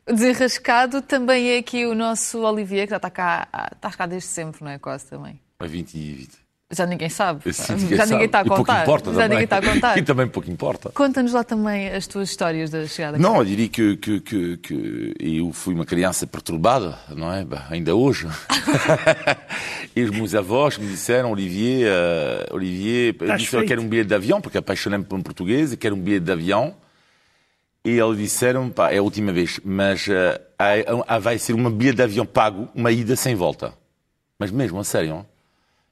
O desenrascado também é aqui o nosso Olivier, que já está cá, está cá desde sempre, não é? Quase também. Há 20 e 20. Já ninguém sabe. Sim, ninguém já ninguém está a contar. Importa, já ninguém está a contar. [laughs] E também pouco importa. Conta-nos lá também as tuas histórias da chegada. Não, eu diria que, que, que, que, eu fui uma criança perturbada, não é? Ainda hoje. [laughs] e os meus avós me disseram, Olivier, uh, Olivier, eu disse que quero um bilhete de avião, porque apaixonei-me por um português, quero um bilhete de avião. E eles disseram, pá, é a última vez, mas uh, vai ser uma bilhete de avião pago, uma ida sem volta. Mas mesmo, a sério,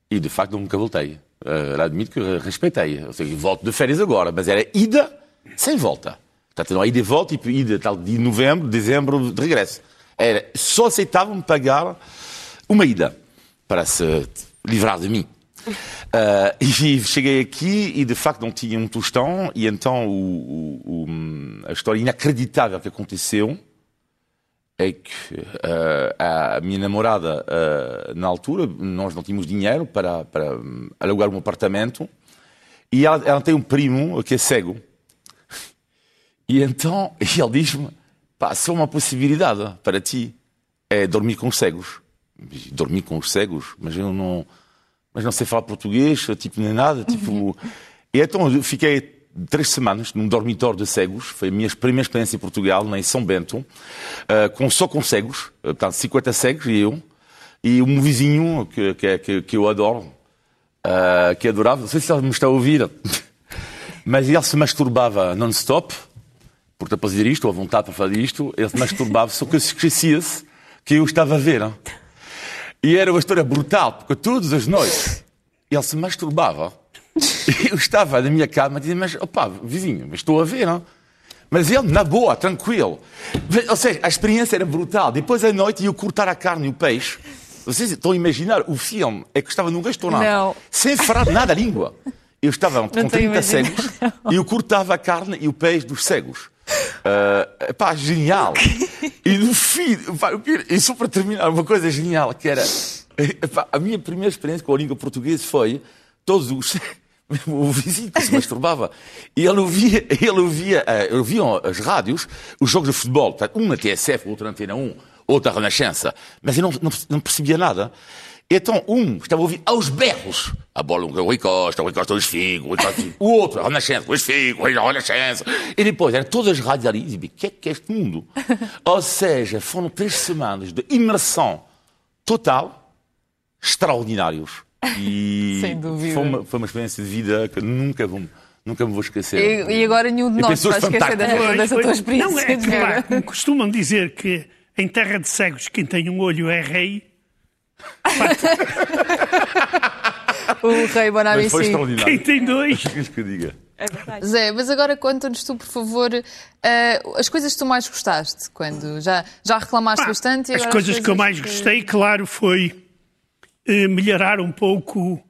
e, de facto, nunca voltei. Uh, admito que respeitei. Ou seja, volto de férias agora, mas era ida sem volta. Portanto, não ida e volta, tipo ida tal de novembro, dezembro, de regresso. Era, só aceitavam pagar uma ida para se livrar de mim. Uh, e cheguei aqui e de facto não tinha um tostão e então o, o, o, a história inacreditável que aconteceu é que uh, a minha namorada, uh, na altura, nós não tínhamos dinheiro para, para alugar um apartamento e ela, ela, tem um primo que é cego. E então [laughs] ele diz-me: pá, só uma possibilidade para ti é dormir com os cegos. Dormir com os cegos? Mas eu não, mas não sei falar português, tipo, nem nada. Tipo... [laughs] e então eu fiquei três semanas num dormitório de cegos. Foi a minha primeira experiência em Portugal, em São Bento, uh, com, só com cegos, uh, portanto, 50 cegos e eu. E um vizinho que, que, que, que eu adoro, uh, que adorava, não sei se ele me está a ouvir, [laughs] mas ele se masturbava non-stop, porque para fazer isto, ou a vontade para fazer isto, ele se masturbava, só que esquecia-se que eu estava a ver. E era uma história brutal, porque todas as noites ele se masturbava. Eu estava na minha cama e dizia, mas opa, vizinho, mas estou a ver, não? Mas ele, na boa, tranquilo. Ou seja, a experiência era brutal. Depois à noite ia cortar a carne e o peixe. Vocês estão a imaginar o filme? É que estava num restaurante, Não. sem falar nada a língua. Eu estava com estou a 30 imaginar. cegos e eu cortava a carne e o peixe dos cegos. Uh, pá, genial. E no fim, pá, e só para terminar, uma coisa genial, que era pá, a minha primeira experiência com a língua portuguesa foi todos os. O vizinho que se masturbava. E ele ouvia, ele ouvia, eh, ouviam as rádios, os jogos de futebol, portanto, um na TSF, outro na Antena 1, outro na Renascença, mas eu não, não, não percebia nada. Então, um estava a ouvir aos berros. A bola, o Rui Costa, o Rui Costa, o Esfigo, o Rui Costa, o outro, a Renascença, o Esfigo, a Renascença. E depois, eram todas as rádios ali, e dizia, o que é que é este mundo? [laughs] Ou seja, foram três semanas de imersão total, extraordinários. E [laughs] Sem dúvida. Foi, uma, foi uma experiência de vida que nunca, vou, nunca me vou esquecer. E, e agora nenhum de E nós pessoas vai esquecer fantásticas. dessa, Pois, dessa pois. tua experiência Não, é de que lá, vida. como costumam dizer que em terra de cegos quem tem um olho é rei, [laughs] O rei extraordinário. quem tem dois. Que [laughs] queres que eu diga? É verdade. Zé, mas agora conta-nos tu, por favor, eh, as coisas que tu mais gostaste. Quando já, já reclamaste Pá, bastante. e as agora coisas que eu mais gostei, claro, foi eh, melhorar um pouco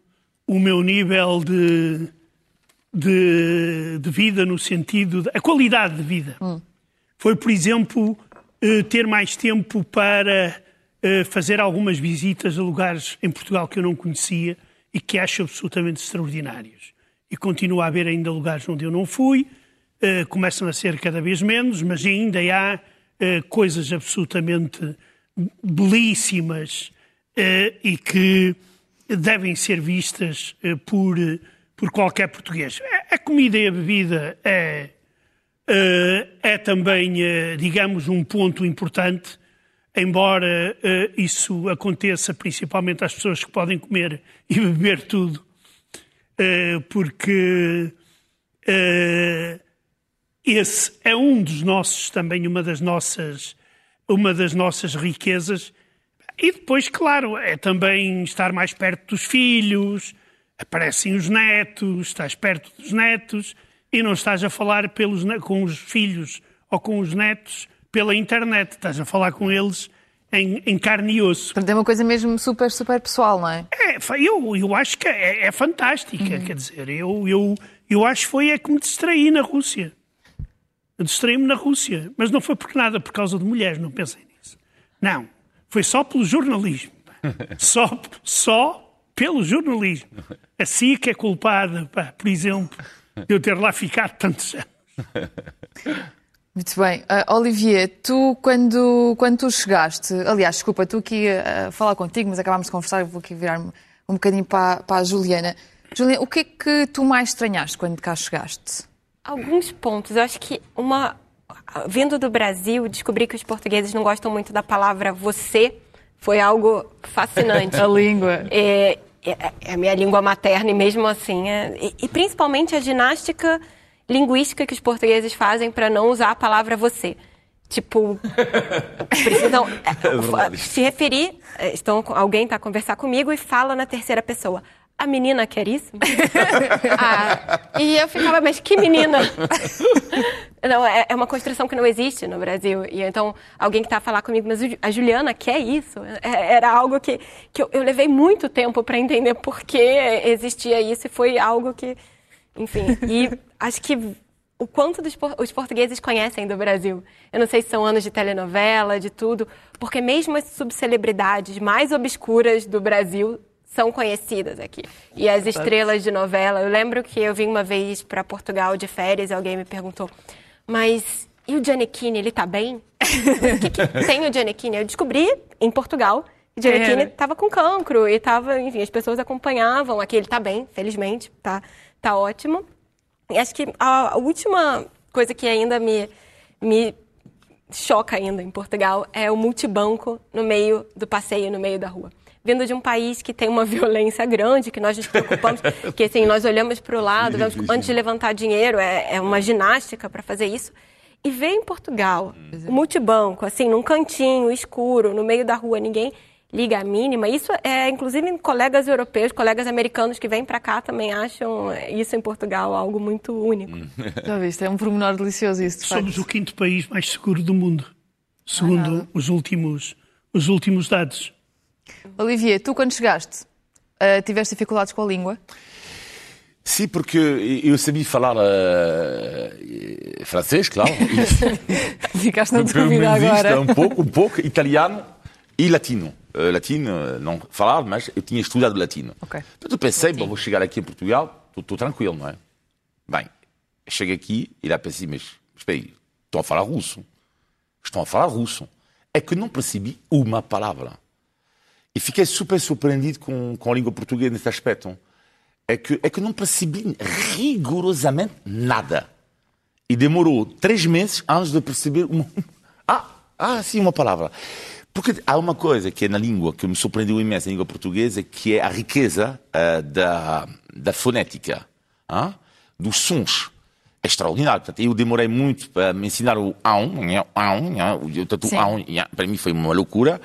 o meu nível de, de, de vida, no sentido. De, a qualidade de vida. Foi, por exemplo, eh, ter mais tempo para eh, fazer algumas visitas a lugares em Portugal que eu não conhecia e que acho absolutamente extraordinários. E continua a haver ainda lugares onde eu não fui, eh, começam a ser cada vez menos, mas ainda há coisas absolutamente belíssimas e que devem ser vistas eh, por, eh, por qualquer português. A- comida e a bebida é, eh, é também, eh, digamos, um ponto importante, embora eh, isso aconteça principalmente às pessoas que podem comer e beber tudo, eh, porque eh, esse é um dos nossos, também uma das nossas, uma das nossas riquezas. E depois, claro, é também estar mais perto dos filhos, aparecem os netos, estás perto dos netos e não estás a falar pelos, com os filhos ou com os netos pela internet, estás a falar com eles em, em carne e osso. Portanto, é uma coisa mesmo super, super pessoal, não é? É, eu, eu acho que é, é fantástica, quer dizer, eu, eu, eu acho que foi é que me distraí na Rússia. Distraí-me na Rússia, mas não foi por nada por causa de mulheres, não pensem nisso. Não, foi só pelo jornalismo. [laughs] Só, só pelo jornalismo. A SIC é culpada, pá, por exemplo, de eu ter lá ficado tantos anos. [laughs] Muito bem. Ah, Olivier, tu, quando, quando tu chegaste, aliás, desculpa, tu aqui a a falar contigo, mas acabámos de conversar, eu vou aqui virar-me um bocadinho para, para a Juliana. Juliana, o que é que tu mais estranhaste quando cá chegaste? Alguns pontos. Eu acho que uma. Vindo do Brasil, descobri que os portugueses não gostam muito da palavra você. Foi algo fascinante. [laughs] A língua. É, é- é a minha língua materna e mesmo assim. é- e, e principalmente a ginástica linguística que os portugueses fazem para não usar a palavra você. Tipo, [laughs] precisam é, se referir. é, Estão, alguém está a conversar comigo e fala na terceira pessoa. A menina quer isso? [laughs] Ah, e eu ficava, mas que menina? [laughs] Não, é, é uma construção que não existe no Brasil. E então, alguém que está a falar comigo, mas a Juliana quer isso? É- Era algo que, que eu, eu levei muito tempo para entender por que existia isso e foi algo que. Enfim. E acho que o quanto dos os portugueses conhecem do Brasil. Eu não sei se são anos de telenovela, de tudo, porque mesmo as subcelebridades mais obscuras do Brasil são conhecidas aqui. E as estrelas de novela. Eu lembro que eu vim uma vez para Portugal de férias e alguém me perguntou: Mas e o Giannichini, ele tá bem? O que, que tem o Giannichini? Eu descobri em Portugal que o Giannichini estava com cancro e tava, enfim, as pessoas acompanhavam aqui. Ele tá bem, felizmente, tá, tá ótimo. E acho que a, a última coisa que ainda me, me choca ainda em Portugal é o multibanco no meio do passeio, no meio da rua. Vindo de um país que tem uma [laughs] violência grande, que nós nos preocupamos, que assim, nós olhamos para o lado, vemos, antes de levantar dinheiro, é, é uma ginástica para fazer isso. E ver em Portugal, o multibanco, assim, num cantinho escuro, no meio da rua, ninguém liga a mínima. Isso é, inclusive, colegas europeus, colegas americanos que vêm para cá também acham isso em Portugal algo muito único. [laughs] Já viste, é um pormenor delicioso isso. de Somos o quinto país mais seguro do mundo, segundo os últimos, os últimos dados. Olivier, tu quando chegaste, ah, tiveste dificuldades com a língua? Sim, porque eu sabia falar eh, francês, claro. [laughs] Ficaste na dúvida agora. um pouco, um pouco, italiano e latino. Eh, latino, não falar, mas eu tinha estudado latino. Ok. Então eu pensei, bom, vou chegar aqui em Portugal, estou tranquilo, não é? Bem, chego aqui e lá pensei, mas espera aí, estão a falar russo. Estão a falar russo. É que não percebi uma palavra. E fiquei super surpreendido com, com a língua portuguesa nesse aspecto. É que, é que não percebi rigorosamente nada. E demorou três meses antes de perceber uma... [laughs] Ah, ah, sim, uma palavra. Porque há uma coisa que é na língua que me surpreendeu imenso na língua portuguesa, que é a riqueza ah, da, da fonética, ah, dos sons. É extraordinário. Portanto, eu demorei muito para me ensinar o aum, aum, o tatu Sim. aum, para mim foi uma loucura.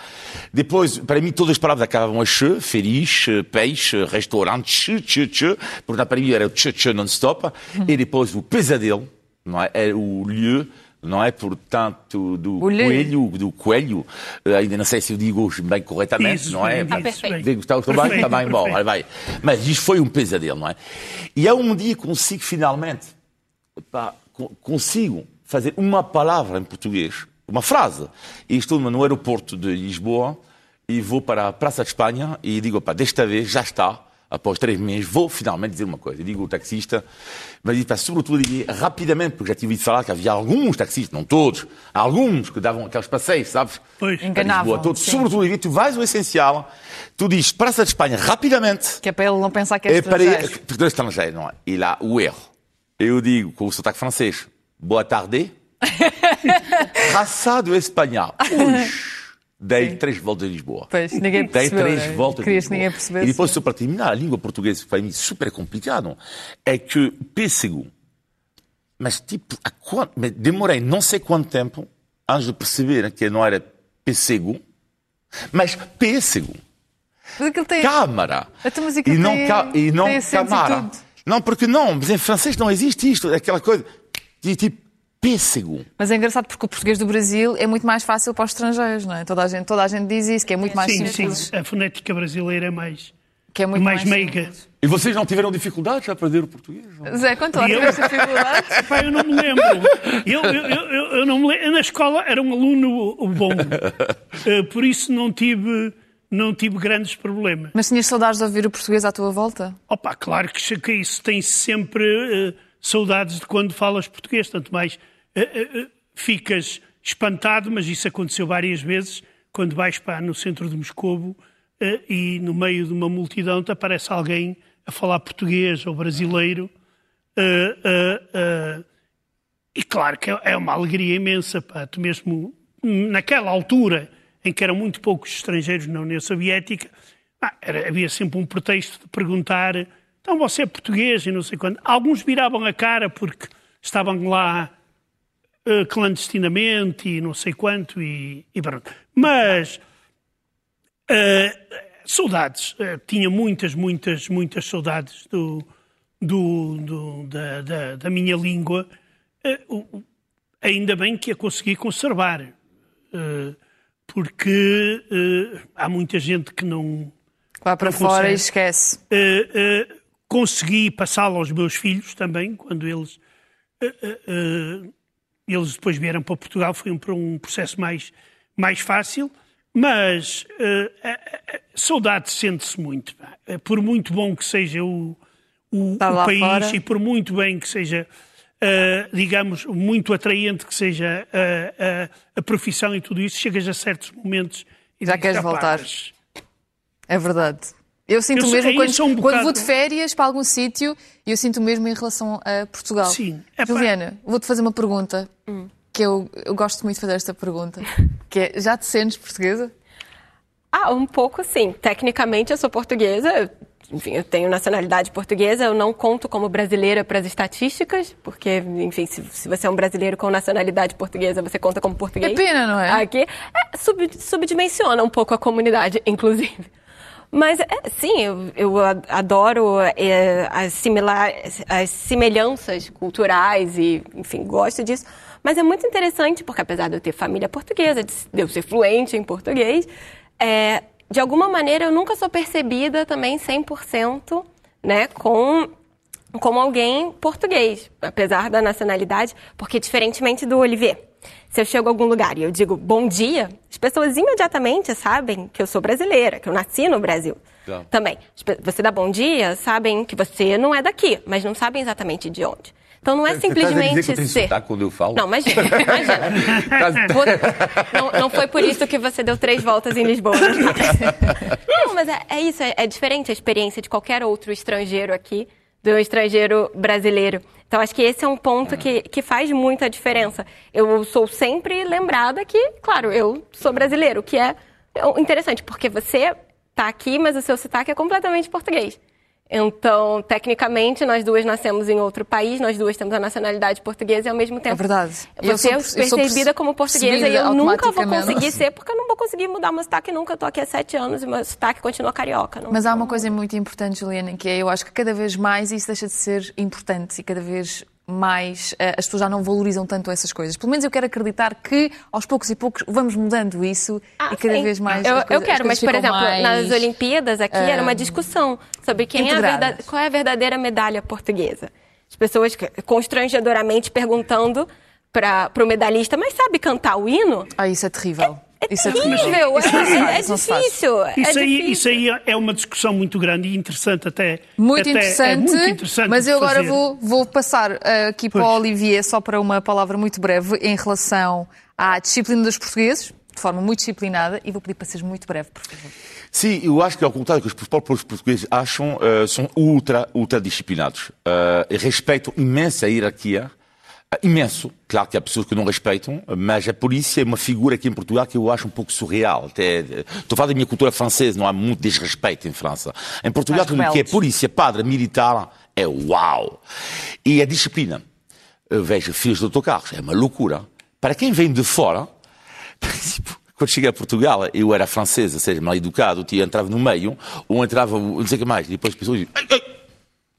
Depois, para mim, todas as palavras acabavam a che, feliz, peixe, restaurante, che, che, che. Portanto, para mim era o che, che non-stop. E depois o pesadelo, não é? Era o lieu, não é? Portanto, do O lieu. coelho, do coelho. Eh, Ainda não sei se eu digo bem corretamente, Isso, não é? Ah, isso, bem. perfeito. Digo, está bem? Está bem, bom, vai. Mas isto foi um pesadelo, não é? E há um dia consigo finalmente, pá, co- consigo fazer uma palavra em português, uma frase. E estou no aeroporto de Lisboa e vou para a Praça de Espanha e digo, pá, desta vez já está. Após três meses, vou finalmente dizer uma coisa. E digo ao taxista, mas digo, pá, sobretudo, digo, rapidamente, porque já tive ouvido falar que havia alguns taxistas, não todos, alguns que davam aqueles passeios, sabes? Pois. Enganavam, Lisboa, todos. sim. Sobretudo, digo, tu vais ao essencial, tu dizes Praça de Espanha rapidamente, Que é para ele não pensar que é é para estrangeiro. porque és estrangeiro, não é? E lá, o erro. Eu digo com o sotaque francês, boa tarde. [laughs] Traçado espanhol. Ui, Dei três voltas em Lisboa. Pois, ninguém Dei percebeu. três não é? voltas Querias que Lisboa. ninguém. E depois, só para terminar, a língua portuguesa, que para mim é super complicado, é que pêssego. Mas, tipo, mas demorei não sei quanto tempo antes de perceber que não era pêssego, mas pêssego. Mas tem... Câmara. Então, e não, tem- ca- e não tem camara. Não, porque não, mas em francês não existe isto, é aquela coisa de tipo pêssego. Mas é engraçado porque o português do Brasil é muito mais fácil para os estrangeiros, não é? Toda a gente, toda a gente diz isso, que é muito mais Sim, simples. sim, a fonética brasileira é mais, Que é muito mais, mais, meiga. E vocês não tiveram dificuldades a aprender o português? Zé, quanto lá eu- tiveste dificuldades? [laughs] Pá, eu não me lembro. Eu, eu, eu, eu- eu não me lembro. Na escola era um aluno bom. [laughs] Eh, Por isso não tive, não tive grandes problemas. Mas tinhas saudades de ouvir o português à tua volta? Opa, claro que isso tem sempre eh, saudades de quando falas português, tanto mais eh, eh, ficas espantado, mas isso aconteceu várias vezes, quando vais para no centro de Moscovo e no meio de uma multidão te aparece alguém a falar português ou brasileiro. e claro que é- é uma alegria imensa, pá, tu mesmo naquela altura em que eram muito poucos estrangeiros na União Soviética, ah, era- havia sempre um pretexto de perguntar então você é português e não sei quando. Alguns viravam a cara porque estavam lá eh, clandestinamente e não sei quanto e, e pronto. Mas eh, saudades, eh, tinha muitas, muitas, muitas saudades do, do, do- da, da, da minha língua. Ainda bem que a consegui conservar, eh, porque eh, há muita gente que não, Vai para Não fora e consegue. esquece. eh, eh, consegui passá-lo aos meus filhos também, quando eles, eles depois vieram para Portugal, foi um, um processo mais, mais fácil, mas saudade sente-se muito. Por muito bom que seja o, o, Estar o país fora. e por muito bem que seja, eh, digamos, muito atraente que seja eh, eh, a profissão e tudo isso, chegas a certos momentos e Já queres "Ah, pá, voltar." É verdade. Eu sinto Eu mesmo aí quando, sou um quando bocado- vou de férias para algum sítio, eu sinto mesmo em relação a Portugal. Sim. É pá- Juliana, vou-te fazer uma pergunta que eu, eu gosto muito de fazer esta pergunta, [laughs] que é, já te sentes portuguesa? Ah, um pouco sim. Tecnicamente eu sou portuguesa. Enfim, eu tenho nacionalidade portuguesa. Eu não conto como brasileira para as estatísticas, porque, enfim, se, se você é um brasileiro com nacionalidade portuguesa, você conta como português. É pena, não é? Aqui é, sub- subdimensiona um pouco a comunidade, [laughs] inclusive. Mas, é, sim, eu, eu adoro é, as, similar, as semelhanças culturais e, enfim, gosto disso. Mas é muito interessante, porque apesar de eu ter família portuguesa, de eu ser fluente em português, é, de alguma maneira eu nunca sou percebida também 100% né, com como alguém português, apesar da nacionalidade, porque diferentemente do Olivier, se eu chego a algum lugar e eu digo bom dia, as pessoas imediatamente sabem que eu sou brasileira, que eu nasci no Brasil. Claro. Também. Você dá bom dia, sabem que você não é daqui, mas não sabem exatamente de onde. Então não é Você tá dizer simplesmente que eu tenho ser. sotaque quando eu falo? Não, imagina, imagina. [laughs] Vou- Não, não foi por isso que você deu três voltas em Lisboa. [laughs] Não, mas é, é isso, é, é diferente a experiência de qualquer outro estrangeiro aqui do estrangeiro brasileiro. Então, acho que esse é um ponto que, que faz muita diferença. Eu sou sempre lembrada que, claro, eu sou brasileiro, o que é interessante, porque você está aqui, mas o seu sotaque é completamente português. Então, tecnicamente, nós duas nascemos em outro país, nós duas temos a nacionalidade portuguesa e ao mesmo tempo. É verdade. Eu Você sou- é eu sou percebida perce- como portuguesa e percebida eu nunca vou conseguir ser, porque eu não vou conseguir mudar meu sotaque nunca. Eu tô aqui há sete anos e meu sotaque continua carioca. Não, Mas há uma coisa muito importante, Juliana, que é eu acho que cada vez mais isso deixa de ser importante e cada vez mais eh, as pessoas já não valorizam tanto essas coisas. Pelo menos eu quero acreditar que aos poucos e poucos vamos mudando isso Ah, e cada sim. vez mais. Eu, as eu coisas- as quero, mas, por exemplo, mais, nas Olimpíadas aqui era uma discussão sobre quem é verdade- qual é a verdadeira medalha portuguesa. As pessoas constrangedoramente perguntando para o medalhista, mas sabe cantar o hino? Ah, isso é terrível. É isso é terrível, terrível. é, é- faz, é faz. difícil. é Isso aí, difícil. isso aí é uma discussão muito grande e interessante até. Muito até- interessante, é muito interessante mas eu agora vou, vou passar eh, aqui para o Pois. Olivier só para uma palavra muito breve em relação à disciplina dos portugueses, de forma muito disciplinada, e vou pedir para seres muito breve, por favor. Sim, eu acho que ao contrário do que os próprios portugueses acham, eh, são ultra, ultra disciplinados. Eh, e respeitam imensa hierarquia, eh, imenso. Claro que há pessoas que não respeitam, mas a polícia é uma figura aqui em Portugal que eu acho um pouco surreal. Até, eh, estou a falar da minha cultura francesa, não há muito desrespeito em França. Em Portugal, tudo o que é polícia, padre, militar, é uau. E a disciplina. Eu vejo filhos de autocarros, é uma loucura. Para quem vem de fora, [laughs] quando cheguei a Portugal, eu era francês, ou seja, mal educado, eu entrava no meio, ou entrava, não sei o que mais, e depois as pessoas diziam,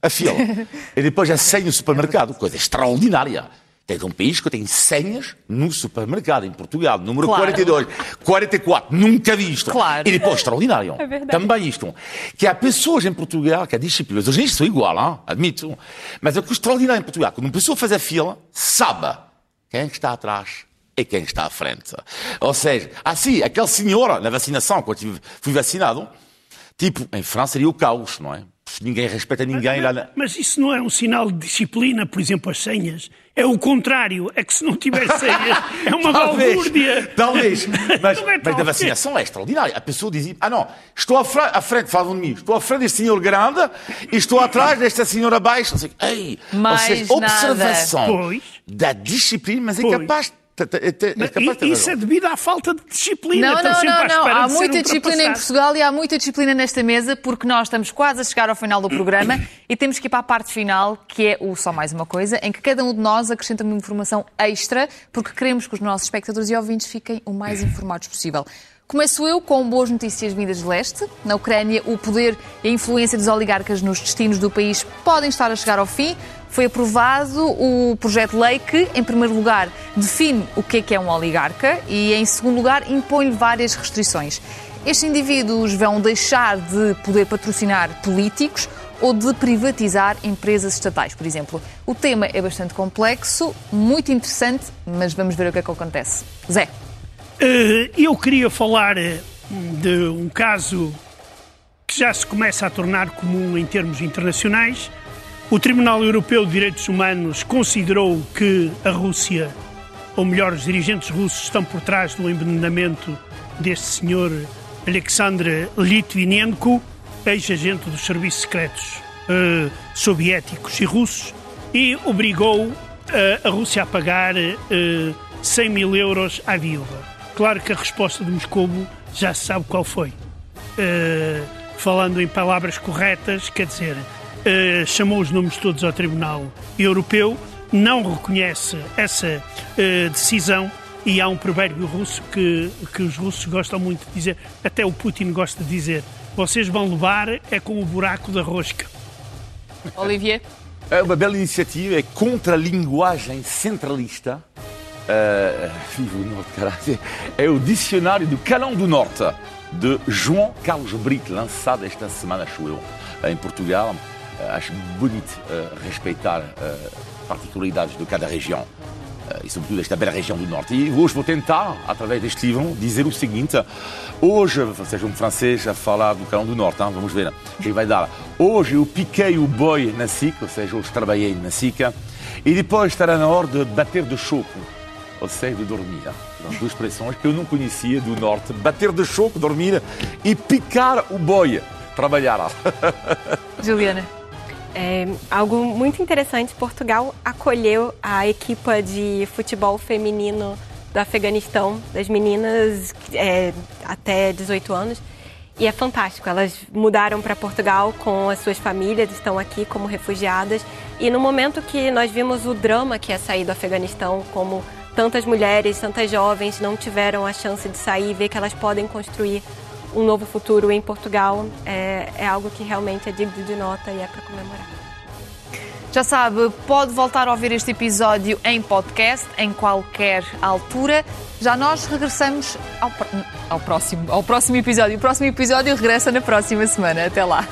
a fila. [laughs] e depois a senha no supermercado, coisa extraordinária. Tem um país que tem senhas no supermercado, em Portugal, número Claro. 42, 44, nunca visto. Claro. E depois, extraordinário. É verdade. Também isto. Que há pessoas em Portugal que a disciplina, os jornalistas são igual, hein? admito. Mas é que o extraordinário em Portugal, quando uma pessoa faz a fila, sabe quem está atrás e quem está à frente. Ou seja, assim, aquele senhor na vacinação, quando fui vacinado, tipo, em França seria o caos, não é? Ninguém respeita ninguém lá. na- Mas isso não é um sinal de disciplina, por exemplo, as senhas. É o contrário. É que se não tiver [laughs] senhas, é uma balbúrdia. Talvez. [laughs] Mas, Não é mas da talvez. vacinação é extraordinária. A pessoa dizia, ah não, estou à frente, à frente falam de mim, estou à frente deste senhor grande e estou atrás desta senhora baixa. Não sei, ei, ou Mais seja, nada. observação Pois. da disciplina, mas é Pois. capaz, de- é isso é devido à falta de disciplina. Não, Estão não, não, não. Há muita disciplina em. Portugal e há muita disciplina nesta mesa porque nós estamos quase a chegar ao final do programa e temos que ir para a parte final, que é o Só Mais Uma Coisa, em que cada um de nós acrescenta uma informação extra porque queremos que os nossos espectadores e ouvintes fiquem o mais [laughs] informados possível. Começo eu com boas notícias vindas de leste. Na Ucrânia, o poder e a influência dos oligarcas nos destinos do país podem estar a chegar ao fim. Foi aprovado o projeto de lei que, em primeiro lugar, define o que é que é um oligarca e, em segundo lugar, impõe-lhe várias restrições. Estes indivíduos vão deixar de poder patrocinar políticos ou de privatizar empresas estatais, por exemplo. O tema é bastante complexo, muito interessante, mas vamos ver o que é que acontece. Zé. Eh, Eu queria falar eh, de um caso que já se começa a tornar comum em termos internacionais. O Tribunal Europeu de Direitos Humanos considerou que a Rússia, ou melhor, os dirigentes russos, estão por trás do envenenamento deste senhor Alexander Litvinenko ex-agente dos serviços secretos uh, soviéticos e russos, e obrigou uh, a Rússia a pagar uh, 100 mil euros à viúva. Claro que a resposta de Moscou já se sabe qual foi. Uh, falando em palavras corretas, quer dizer, chamou os nomes todos ao Tribunal Europeu, não reconhece essa decisão e há um provérbio russo que, que os russos gostam muito de dizer, até o Putin gosta de dizer, vocês vão levar é com o buraco da rosca. Olivier? É uma bela iniciativa, é contra a linguagem centralista. Uh, vivo o Norte, caralho. É o Dicionário do Calão do Norte, de João Carlos Brito, lançado esta semana, acho eu, em Portugal. Uh, acho bonito uh, respeitar particularidades de cada região. e sobretudo esta bela região do Norte. E hoje vou tentar, através deste livro, dizer o seguinte: Hoje, seja um francês a falar do Calão do Norte, hein? vamos ver que vai dar. Hoje eu piquei o boi na SICA, ou seja, hoje trabalhei na SICA, e depois estará na hora de bater de choco, ou seja, de dormir. São duas expressões que eu não conhecia do Norte. Bater de choco, dormir, e picar o boi, trabalhar. [laughs] Juliana. É, algo muito interessante, Portugal acolheu a equipa de futebol feminino do Afeganistão, das meninas é, até 18 anos. E é fantástico. Elas mudaram para Portugal com as suas famílias, estão aqui como refugiadas. E no momento que nós vimos o drama que é sair do Afeganistão, como tantas mulheres, tantas jovens não tiveram a chance de sair ver que elas podem construir um novo futuro em Portugal, é, é algo que realmente é digno de nota e é para comemorar. Já sabe, pode voltar a ouvir este episódio em podcast, em qualquer altura. Já nós regressamos ao, ao, próximo, ao próximo episódio. O próximo episódio regressa na próxima semana. Até lá.